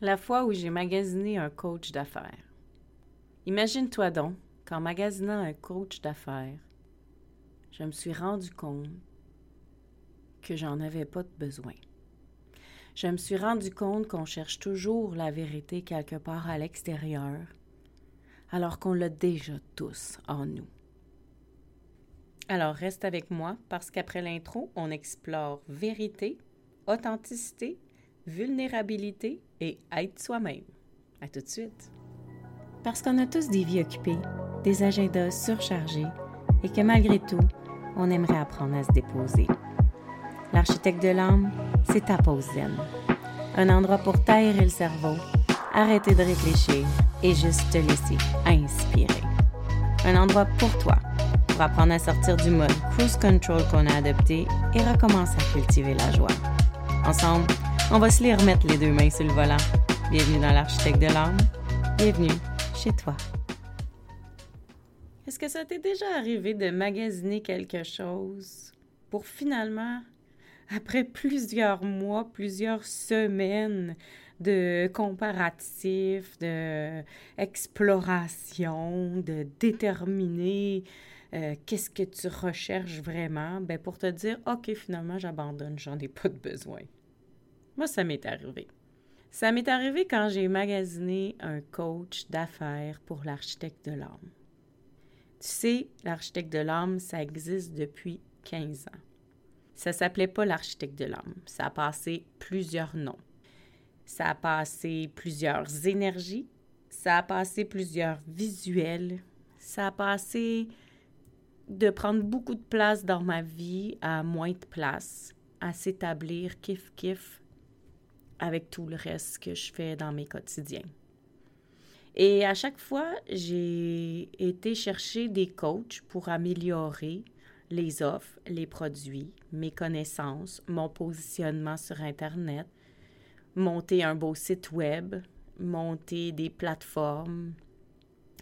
La fois où j'ai magasiné un coach d'affaires. Imagine-toi donc qu'en magasinant un coach d'affaires, je me suis rendu compte que j'en avais pas de besoin. Je me suis rendu compte qu'on cherche toujours la vérité quelque part à l'extérieur, alors qu'on l'a déjà tous en nous. Alors reste avec moi parce qu'après l'intro, on explore vérité, authenticité, vulnérabilité et être soi-même. À tout de suite. Parce qu'on a tous des vies occupées, des agendas surchargés et que malgré tout, on aimerait apprendre à se déposer. L'architecte de l'âme, c'est ta pause zen. Un endroit pour taire le cerveau, arrêter de réfléchir et juste te laisser inspirer. Un endroit pour toi, pour apprendre à sortir du mode cruise control qu'on a adopté et recommencer à cultiver la joie. Ensemble, on va se les remettre les deux mains sur le volant. Bienvenue dans l'architecte de l'âme. Bienvenue chez toi. Est-ce que ça t'est déjà arrivé de magasiner quelque chose pour finalement après plusieurs mois, plusieurs semaines de comparatifs, de exploration, de déterminer euh, qu'est-ce que tu recherches vraiment, ben pour te dire, OK, finalement, j'abandonne, j'en ai pas de besoin. Moi, ça m'est arrivé. Ça m'est arrivé quand j'ai magasiné un coach d'affaires pour l'architecte de l'âme. Tu sais, l'architecte de l'âme, ça existe depuis 15 ans. Ça s'appelait pas l'architecte de l'âme. Ça a passé plusieurs noms. Ça a passé plusieurs énergies. Ça a passé plusieurs visuels. Ça a passé de prendre beaucoup de place dans ma vie à moins de place, à s'établir kiff-kiff avec tout le reste que je fais dans mes quotidiens. Et à chaque fois, j'ai été chercher des coachs pour améliorer les offres, les produits, mes connaissances, mon positionnement sur Internet, monter un beau site web, monter des plateformes,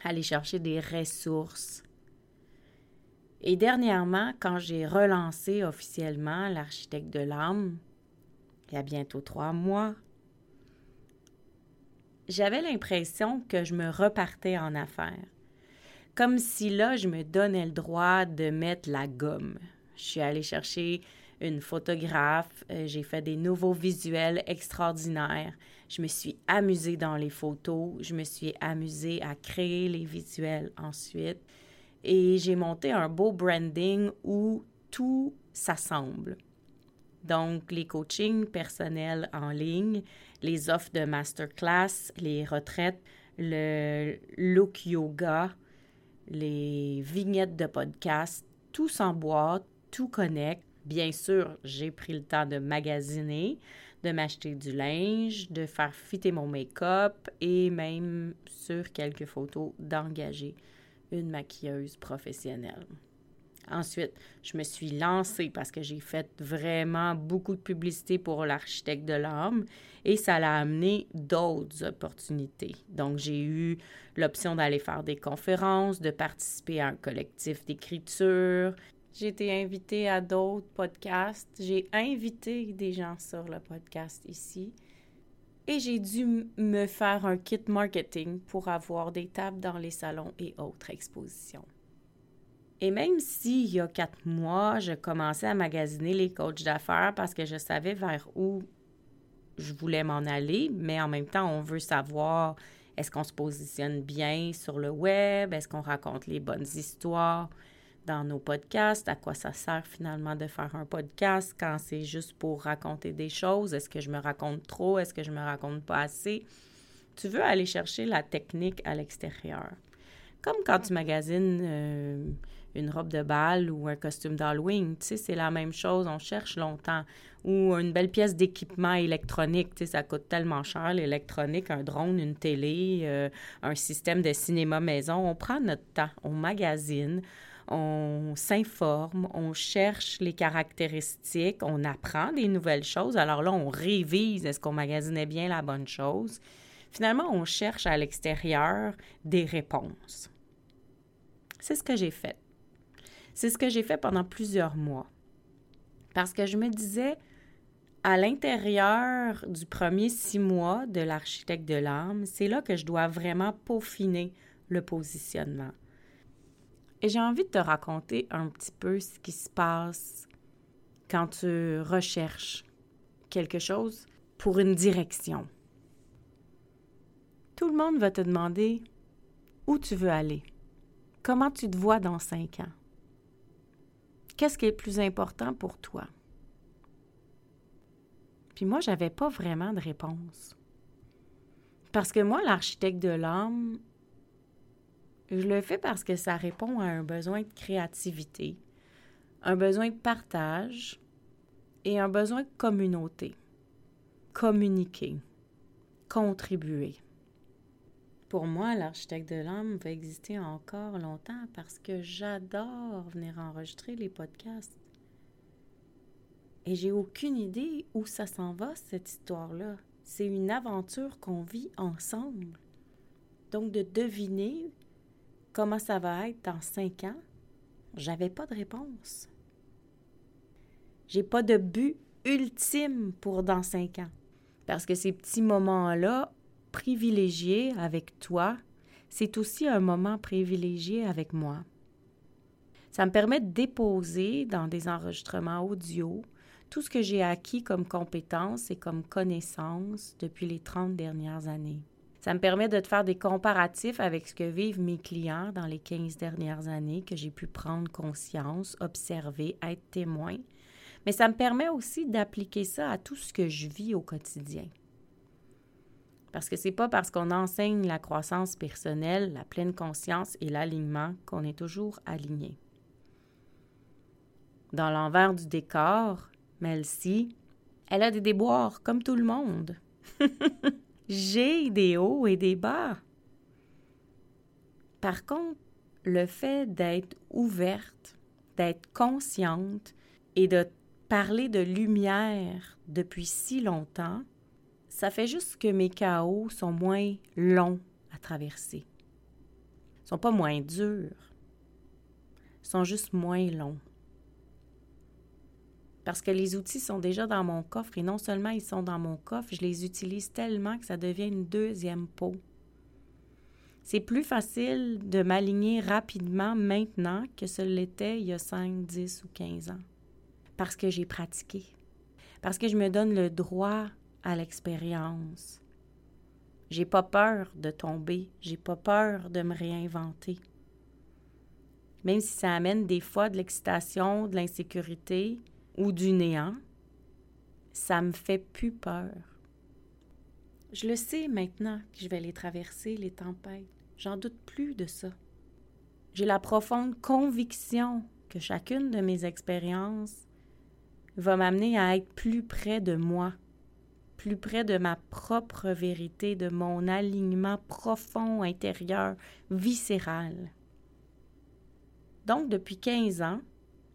aller chercher des ressources. Et dernièrement, quand j'ai relancé officiellement l'architecte de l'âme, il y a bientôt trois mois, j'avais l'impression que je me repartais en affaires comme si là, je me donnais le droit de mettre la gomme. Je suis allée chercher une photographe, euh, j'ai fait des nouveaux visuels extraordinaires. Je me suis amusée dans les photos, je me suis amusée à créer les visuels ensuite et j'ai monté un beau branding où tout s'assemble. Donc, les coachings personnels en ligne, les offres de masterclass, les retraites, le look yoga, les vignettes de podcast, tout s'emboîte, tout connecte. Bien sûr, j'ai pris le temps de magasiner, de m'acheter du linge, de faire fitter mon make-up et même sur quelques photos d'engager une maquilleuse professionnelle. Ensuite, je me suis lancée parce que j'ai fait vraiment beaucoup de publicité pour l'architecte de l'âme et ça l'a amené d'autres opportunités. Donc, j'ai eu l'option d'aller faire des conférences, de participer à un collectif d'écriture. J'ai été invitée à d'autres podcasts. J'ai invité des gens sur le podcast ici. Et j'ai dû me faire un kit marketing pour avoir des tables dans les salons et autres expositions. Et même s'il y a quatre mois, je commençais à magasiner les coachs d'affaires parce que je savais vers où je voulais m'en aller, mais en même temps, on veut savoir est-ce qu'on se positionne bien sur le web, est-ce qu'on raconte les bonnes histoires dans nos podcasts, à quoi ça sert finalement de faire un podcast quand c'est juste pour raconter des choses, est-ce que je me raconte trop, est-ce que je me raconte pas assez? Tu veux aller chercher la technique à l'extérieur. Comme quand tu magasines euh, une robe de bal ou un costume d'Halloween. Tu sais, c'est la même chose, on cherche longtemps. Ou une belle pièce d'équipement électronique, tu sais, ça coûte tellement cher, l'électronique, un drone, une télé, euh, un système de cinéma maison. On prend notre temps, on magasine, on s'informe, on cherche les caractéristiques, on apprend des nouvelles choses. Alors là, on révise, est-ce qu'on magasinait bien la bonne chose? Finalement, on cherche à l'extérieur des réponses. C'est ce que j'ai fait. C'est ce que j'ai fait pendant plusieurs mois. Parce que je me disais, à l'intérieur du premier six mois de l'architecte de l'âme, c'est là que je dois vraiment peaufiner le positionnement. Et j'ai envie de te raconter un petit peu ce qui se passe quand tu recherches quelque chose pour une direction. Tout le monde va te demander où tu veux aller, comment tu te vois dans cinq ans, qu'est-ce qui est le plus important pour toi? Puis moi, j'avais pas vraiment de réponse. Parce que moi, l'architecte de l'âme, je le fais parce que ça répond à un besoin de créativité, un besoin de partage et un besoin de communauté. Communiquer, contribuer. Pour moi, l'architecte de l'âme va exister encore longtemps parce que j'adore venir enregistrer les podcasts. Et j'ai aucune idée où ça s'en va, cette histoire-là. C'est une aventure qu'on vit ensemble. Donc, de deviner comment ça va être dans cinq ans, j'avais pas de réponse. J'ai pas de but ultime pour dans cinq ans. Parce que ces petits moments-là, privilégiés avec toi, c'est aussi un moment privilégié avec moi. Ça me permet de déposer dans des enregistrements audio tout ce que j'ai acquis comme compétences et comme connaissances depuis les 30 dernières années. Ça me permet de te faire des comparatifs avec ce que vivent mes clients dans les 15 dernières années, que j'ai pu prendre conscience, observer, être témoin. Mais ça me permet aussi d'appliquer ça à tout ce que je vis au quotidien. Parce que c'est pas parce qu'on enseigne la croissance personnelle, la pleine conscience et l'alignement qu'on est toujours aligné. Dans l'envers du décor, Melcy, elle a des déboires comme tout le monde. J'ai des hauts et des bas. Par contre, le fait d'être ouverte, d'être consciente et de parler de lumière depuis si longtemps, ça fait juste que mes chaos sont moins longs à traverser. Ils sont pas moins durs. Ils sont juste moins longs parce que les outils sont déjà dans mon coffre et non seulement ils sont dans mon coffre, je les utilise tellement que ça devient une deuxième peau. C'est plus facile de m'aligner rapidement maintenant que ce l'était il y a 5, 10 ou 15 ans. Parce que j'ai pratiqué. Parce que je me donne le droit à l'expérience. J'ai pas peur de tomber, j'ai pas peur de me réinventer. Même si ça amène des fois de l'excitation, de l'insécurité, ou du néant, ça me fait plus peur. Je le sais maintenant que je vais les traverser, les tempêtes. J'en doute plus de ça. J'ai la profonde conviction que chacune de mes expériences va m'amener à être plus près de moi, plus près de ma propre vérité, de mon alignement profond intérieur, viscéral. Donc, depuis 15 ans,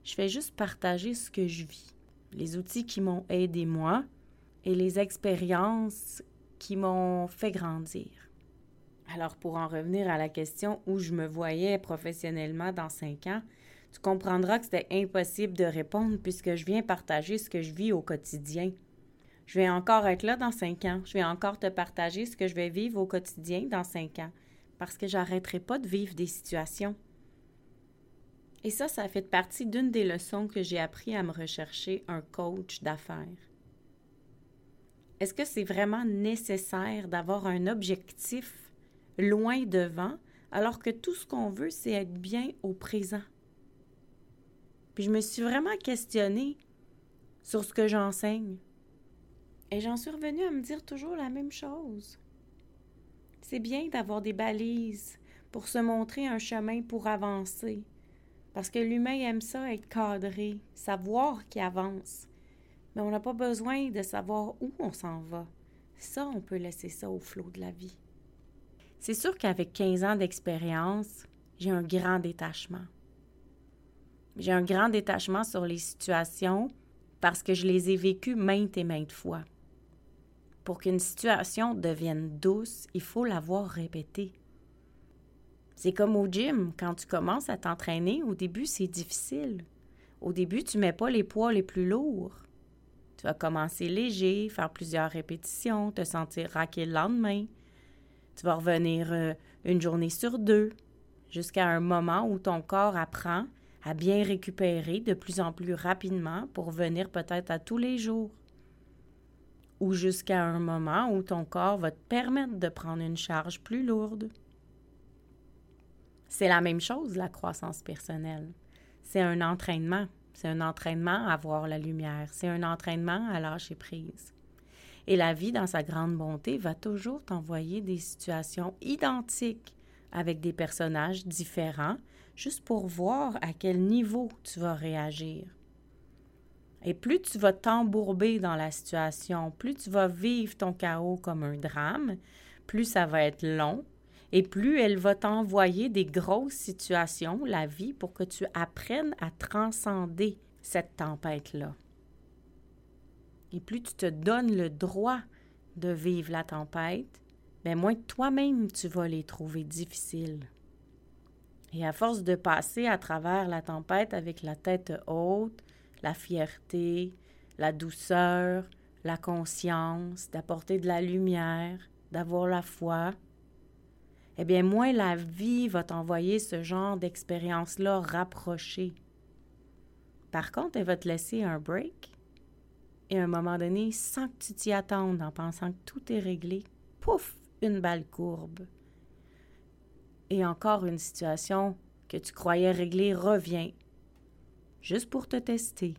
je fais juste partager ce que je vis, les outils qui m'ont aidé moi et les expériences qui m'ont fait grandir. Alors pour en revenir à la question où je me voyais professionnellement dans cinq ans, tu comprendras que c'était impossible de répondre puisque je viens partager ce que je vis au quotidien. Je vais encore être là dans cinq ans. Je vais encore te partager ce que je vais vivre au quotidien dans cinq ans parce que j'arrêterai pas de vivre des situations. Et ça, ça fait partie d'une des leçons que j'ai appris à me rechercher un coach d'affaires. Est-ce que c'est vraiment nécessaire d'avoir un objectif loin devant alors que tout ce qu'on veut, c'est être bien au présent? Puis je me suis vraiment questionnée sur ce que j'enseigne. Et j'en suis revenue à me dire toujours la même chose. C'est bien d'avoir des balises pour se montrer un chemin pour avancer, parce que l'humain aime ça, être cadré, savoir qu'il avance. Mais on n'a pas besoin de savoir où on s'en va. Ça, on peut laisser ça au flot de la vie. C'est sûr qu'avec 15 ans d'expérience, j'ai un grand détachement. J'ai un grand détachement sur les situations parce que je les ai vécues maintes et maintes fois. Pour qu'une situation devienne douce, il faut l'avoir répétée. C'est comme au gym, quand tu commences à t'entraîner, au début, c'est difficile. Au début, tu ne mets pas les poids les plus lourds. Tu vas commencer léger, faire plusieurs répétitions, te sentir raqué le lendemain. Tu vas revenir euh, une journée sur deux, jusqu'à un moment où ton corps apprend à bien récupérer de plus en plus rapidement pour venir peut-être à tous les jours. Ou jusqu'à un moment où ton corps va te permettre de prendre une charge plus lourde. C'est la même chose, la croissance personnelle. C'est un entraînement. C'est un entraînement à voir la lumière. C'est un entraînement à lâcher prise. Et la vie, dans sa grande bonté, va toujours t'envoyer des situations identiques avec des personnages différents, juste pour voir à quel niveau tu vas réagir. Et plus tu vas t'embourber dans la situation, plus tu vas vivre ton chaos comme un drame, plus ça va être long, et plus elle va t'envoyer des grosses situations, la vie, pour que tu apprennes à transcender cette tempête-là. Et plus tu te donnes le droit de vivre la tempête, bien moins toi-même tu vas les trouver difficiles. Et à force de passer à travers la tempête avec la tête haute, la fierté, la douceur, la conscience, d'apporter de la lumière, d'avoir la foi, eh bien, moins la vie va t'envoyer ce genre d'expérience-là rapprochée. Par contre, elle va te laisser un break et à un moment donné, sans que tu t'y attendes, en pensant que tout est réglé, pouf, une balle courbe. Et encore une situation que tu croyais réglée revient, juste pour te tester.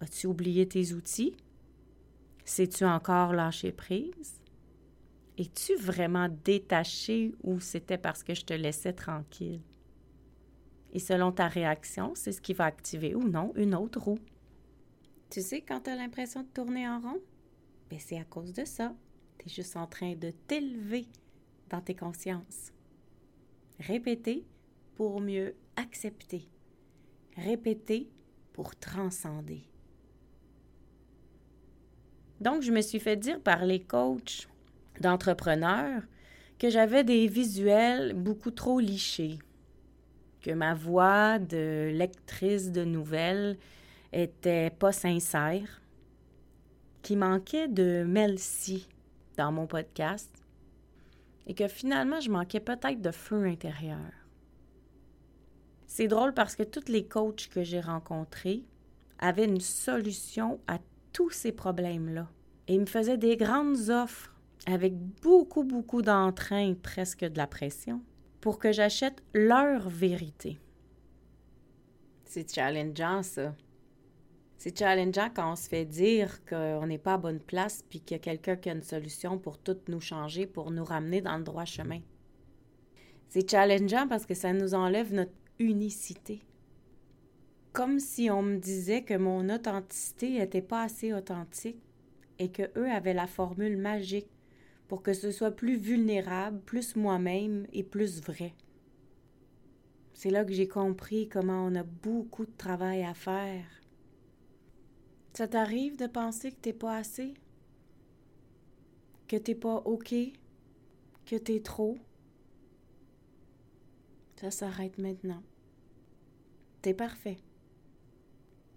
As-tu oublié tes outils? Sais-tu encore lâcher prise? Es-tu vraiment détaché ou c'était parce que je te laissais tranquille? Et selon ta réaction, c'est ce qui va activer ou non une autre roue. Tu sais, quand tu as l'impression de tourner en rond, ben c'est à cause de ça. Tu es juste en train de t'élever dans tes consciences. Répéter pour mieux accepter. Répéter pour transcender. Donc, je me suis fait dire par les coachs d'entrepreneurs que j'avais des visuels beaucoup trop lichés, que ma voix de lectrice de nouvelles était pas sincère, qu'il manquait de Melcy dans mon podcast et que finalement je manquais peut-être de feu intérieur. C'est drôle parce que tous les coachs que j'ai rencontrés avaient une solution à tous ces problèmes-là et me faisaient des grandes offres avec beaucoup, beaucoup d'entrain, presque de la pression, pour que j'achète leur vérité. C'est challengeant, ça. C'est challengeant quand on se fait dire qu'on n'est pas à bonne place puis qu'il y a quelqu'un qui a une solution pour tout nous changer, pour nous ramener dans le droit chemin. C'est challengeant parce que ça nous enlève notre unicité. Comme si on me disait que mon authenticité n'était pas assez authentique et que eux avaient la formule magique pour que ce soit plus vulnérable, plus moi-même et plus vrai. C'est là que j'ai compris comment on a beaucoup de travail à faire. Ça t'arrive de penser que t'es pas assez? Que t'es pas OK? Que t'es trop? Ça s'arrête maintenant. T'es parfait.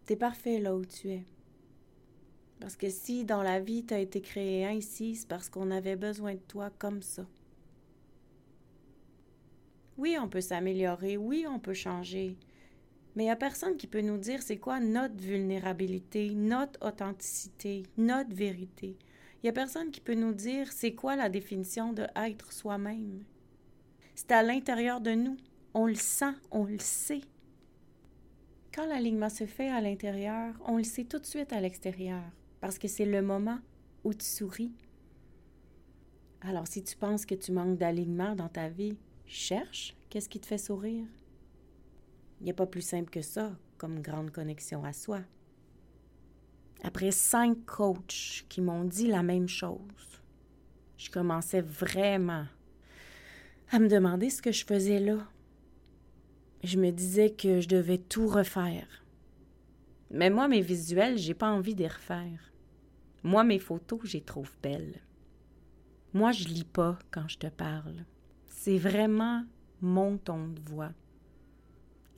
T'es parfait là où tu es. Parce que si dans la vie tu as été créé ainsi, c'est parce qu'on avait besoin de toi comme ça. Oui, on peut s'améliorer, oui, on peut changer, mais il n'y a personne qui peut nous dire c'est quoi notre vulnérabilité, notre authenticité, notre vérité. Il n'y a personne qui peut nous dire c'est quoi la définition de être soi-même. C'est à l'intérieur de nous. On le sent, on le sait. Quand l'alignement se fait à l'intérieur, on le sait tout de suite à l'extérieur parce que c'est le moment où tu souris. Alors si tu penses que tu manques d'alignement dans ta vie, cherche qu'est-ce qui te fait sourire. Il n'y a pas plus simple que ça comme grande connexion à soi. Après cinq coachs qui m'ont dit la même chose, je commençais vraiment à me demander ce que je faisais là. Je me disais que je devais tout refaire. Mais moi, mes visuels, j'ai pas envie d'y refaire. Moi, mes photos, les trouve belles. Moi, je lis pas quand je te parle. C'est vraiment mon ton de voix.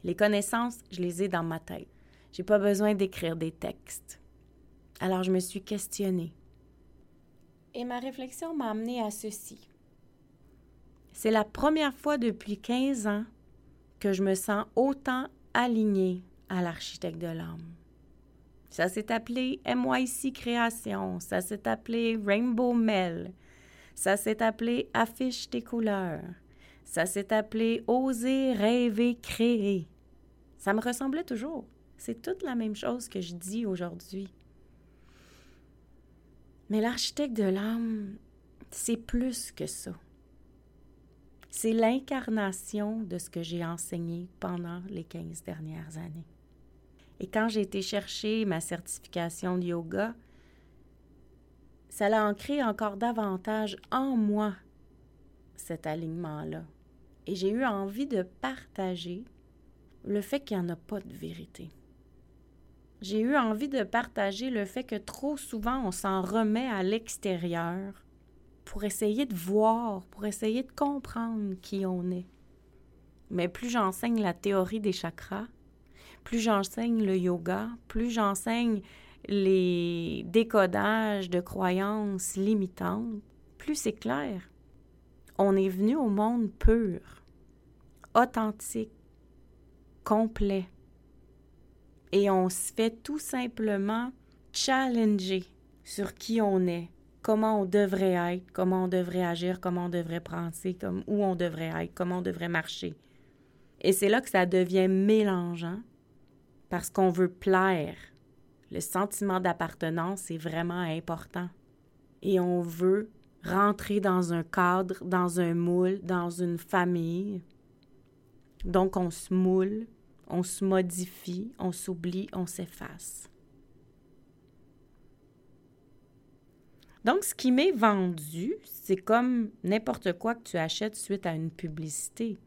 Les connaissances, je les ai dans ma tête. J'ai pas besoin d'écrire des textes. Alors je me suis questionnée. Et ma réflexion m'a amené à ceci. C'est la première fois depuis 15 ans que je me sens autant alignée à l'architecte de l'âme. Ça s'est appelé MYC Création, ça s'est appelé Rainbow Mail, ça s'est appelé Affiche tes couleurs, ça s'est appelé Oser, rêver, créer. Ça me ressemblait toujours. C'est toute la même chose que je dis aujourd'hui. Mais l'architecte de l'âme, c'est plus que ça. C'est l'incarnation de ce que j'ai enseigné pendant les 15 dernières années. Et quand j'ai été chercher ma certification de yoga, ça l'a ancré encore davantage en moi, cet alignement-là. Et j'ai eu envie de partager le fait qu'il n'y en a pas de vérité. J'ai eu envie de partager le fait que trop souvent on s'en remet à l'extérieur pour essayer de voir, pour essayer de comprendre qui on est. Mais plus j'enseigne la théorie des chakras, plus j'enseigne le yoga, plus j'enseigne les décodages de croyances limitantes, plus c'est clair. On est venu au monde pur, authentique, complet. Et on se fait tout simplement challenger sur qui on est, comment on devrait être, comment on devrait agir, comment on devrait penser, comme, où on devrait être, comment on devrait marcher. Et c'est là que ça devient mélangeant parce qu'on veut plaire. Le sentiment d'appartenance est vraiment important. Et on veut rentrer dans un cadre, dans un moule, dans une famille. Donc on se moule, on se modifie, on s'oublie, on s'efface. Donc, ce qui m'est vendu, c'est comme n'importe quoi que tu achètes suite à une publicité.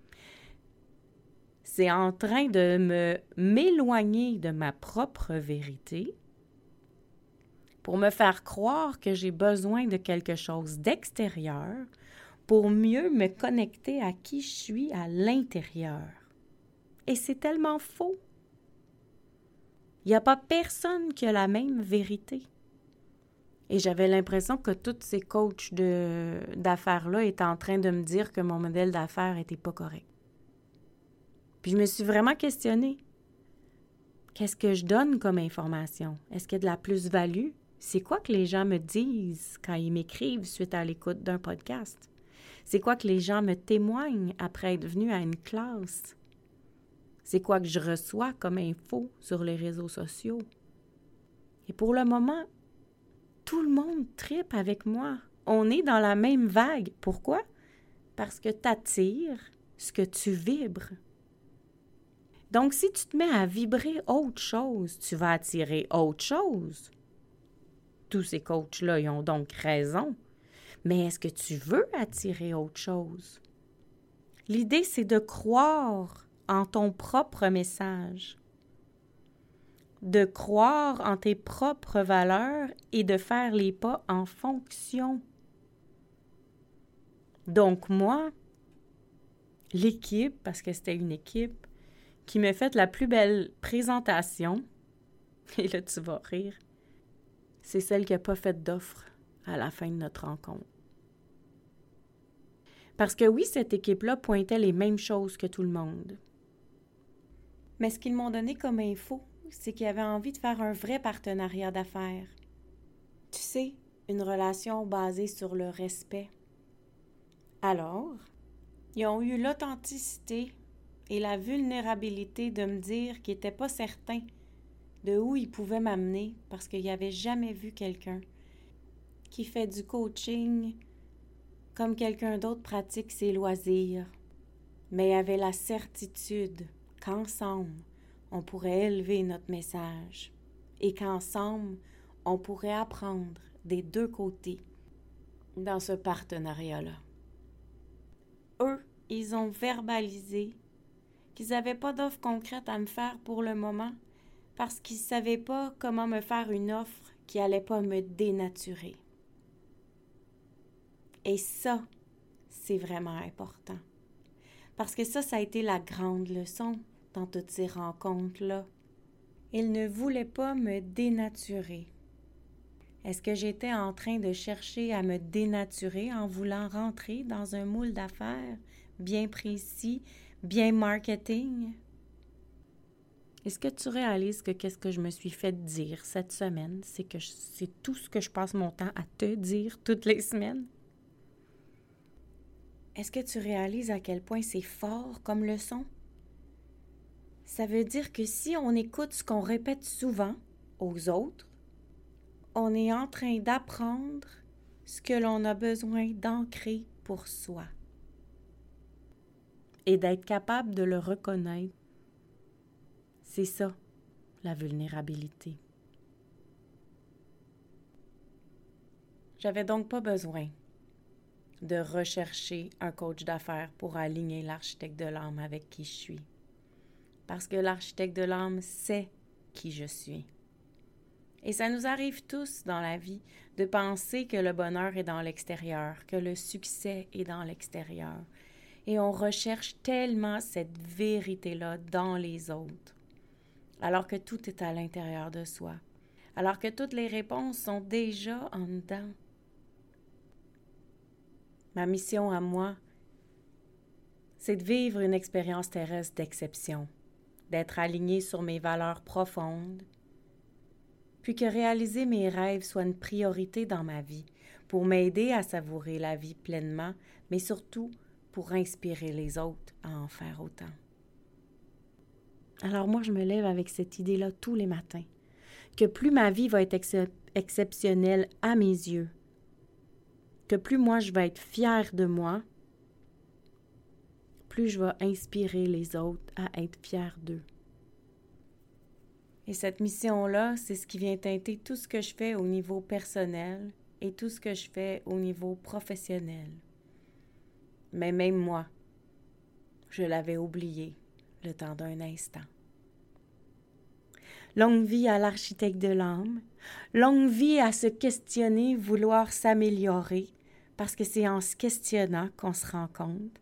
C'est en train de me m'éloigner de ma propre vérité pour me faire croire que j'ai besoin de quelque chose d'extérieur pour mieux me connecter à qui je suis à l'intérieur. Et c'est tellement faux. Il n'y a pas personne qui a la même vérité. Et j'avais l'impression que tous ces coachs d'affaires-là étaient en train de me dire que mon modèle d'affaires n'était pas correct. Puis je me suis vraiment questionnée. Qu'est-ce que je donne comme information? Est-ce qu'il y a de la plus-value? C'est quoi que les gens me disent quand ils m'écrivent suite à l'écoute d'un podcast? C'est quoi que les gens me témoignent après être venus à une classe? C'est quoi que je reçois comme info sur les réseaux sociaux? Et pour le moment, tout le monde tripe avec moi. On est dans la même vague. Pourquoi? Parce que tu attires ce que tu vibres. Donc, si tu te mets à vibrer autre chose, tu vas attirer autre chose. Tous ces coachs-là, ont donc raison. Mais est-ce que tu veux attirer autre chose? L'idée, c'est de croire en ton propre message, de croire en tes propres valeurs et de faire les pas en fonction. Donc moi, l'équipe, parce que c'était une équipe, qui m'a fait la plus belle présentation, et là tu vas rire, c'est celle qui n'a pas fait d'offre à la fin de notre rencontre. Parce que oui, cette équipe-là pointait les mêmes choses que tout le monde. Mais ce qu'ils m'ont donné comme info, c'est qu'ils avaient envie de faire un vrai partenariat d'affaires. Tu sais, une relation basée sur le respect. Alors, ils ont eu l'authenticité et la vulnérabilité de me dire qu'ils n'étaient pas certains de où ils pouvaient m'amener parce qu'ils n'avaient jamais vu quelqu'un qui fait du coaching comme quelqu'un d'autre pratique ses loisirs, mais avait la certitude qu'ensemble, on pourrait élever notre message et qu'ensemble, on pourrait apprendre des deux côtés dans ce partenariat-là. Eux, ils ont verbalisé qu'ils n'avaient pas d'offre concrète à me faire pour le moment parce qu'ils ne savaient pas comment me faire une offre qui n'allait pas me dénaturer. Et ça, c'est vraiment important. Parce que ça, ça a été la grande leçon dans toutes ces rencontres-là. Ils ne voulaient pas me dénaturer. Est-ce que j'étais en train de chercher à me dénaturer en voulant rentrer dans un moule d'affaires bien précis, bien marketing? Est-ce que tu réalises que qu'est-ce que je me suis fait dire cette semaine, c'est que c'est tout ce que je passe mon temps à te dire toutes les semaines? Est-ce que tu réalises à quel point c'est fort comme leçon? Ça veut dire que si on écoute ce qu'on répète souvent aux autres, on est en train d'apprendre ce que l'on a besoin d'ancrer pour soi et d'être capable de le reconnaître c'est ça, la vulnérabilité. J'avais donc pas besoin de rechercher un coach d'affaires pour aligner l'architecte de l'âme avec qui je suis. Parce que l'architecte de l'âme sait qui je suis. Et ça nous arrive tous dans la vie de penser que le bonheur est dans l'extérieur, que le succès est dans l'extérieur. Et on recherche tellement cette vérité-là dans les autres alors que tout est à l'intérieur de soi, alors que toutes les réponses sont déjà en dedans. Ma mission à moi, c'est de vivre une expérience terrestre d'exception, d'être aligné sur mes valeurs profondes, puis que réaliser mes rêves soit une priorité dans ma vie, pour m'aider à savourer la vie pleinement, mais surtout pour inspirer les autres à en faire autant. Alors moi, je me lève avec cette idée-là tous les matins, que plus ma vie va être exceptionnelle à mes yeux, que plus moi je vais être fière de moi, plus je vais inspirer les autres à être fiers d'eux. Et cette mission-là, c'est ce qui vient teinter tout ce que je fais au niveau personnel et tout ce que je fais au niveau professionnel. Mais même moi, je l'avais oublié le temps d'un instant. Longue vie à l'architecte de l'âme, longue vie à se questionner, vouloir s'améliorer, parce que c'est en se questionnant qu'on se rend compte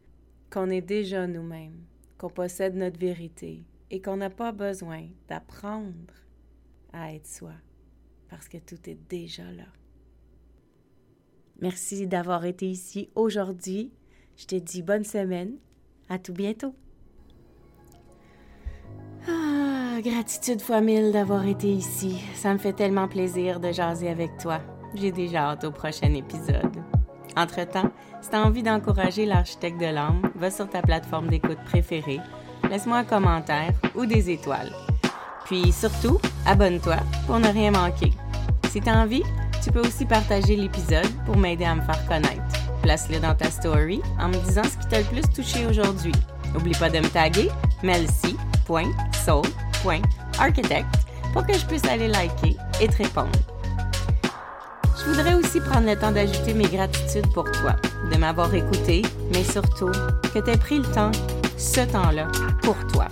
qu'on est déjà nous-mêmes, qu'on possède notre vérité et qu'on n'a pas besoin d'apprendre à être soi, parce que tout est déjà là. Merci d'avoir été ici aujourd'hui. Je te dis bonne semaine. À tout bientôt. Ah, gratitude fois mille d'avoir été ici. Ça me fait tellement plaisir de jaser avec toi. J'ai déjà hâte au prochain épisode. Entre-temps, si tu as envie d'encourager l'architecte de l'âme, va sur ta plateforme d'écoute préférée, laisse-moi un commentaire ou des étoiles. Puis surtout, abonne-toi pour ne rien manquer. Si tu as envie, tu peux aussi partager l'épisode pour m'aider à me faire connaître. Place-le dans ta story en me disant ce qui t'a le plus touché aujourd'hui. N'oublie pas de me taguer melcy.soul.architect pour que je puisse aller liker et te répondre. Je voudrais aussi prendre le temps d'ajouter mes gratitudes pour toi, de m'avoir écouté, mais surtout que tu aies pris le temps, ce temps-là, pour toi.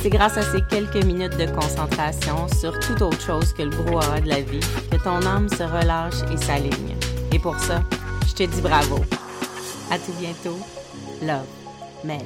C'est grâce à ces quelques minutes de concentration sur toute autre chose que le brouhaha de la vie que ton âme se relâche et s'aligne. Et pour ça, je te dis bravo. À tout bientôt. Love, Mel.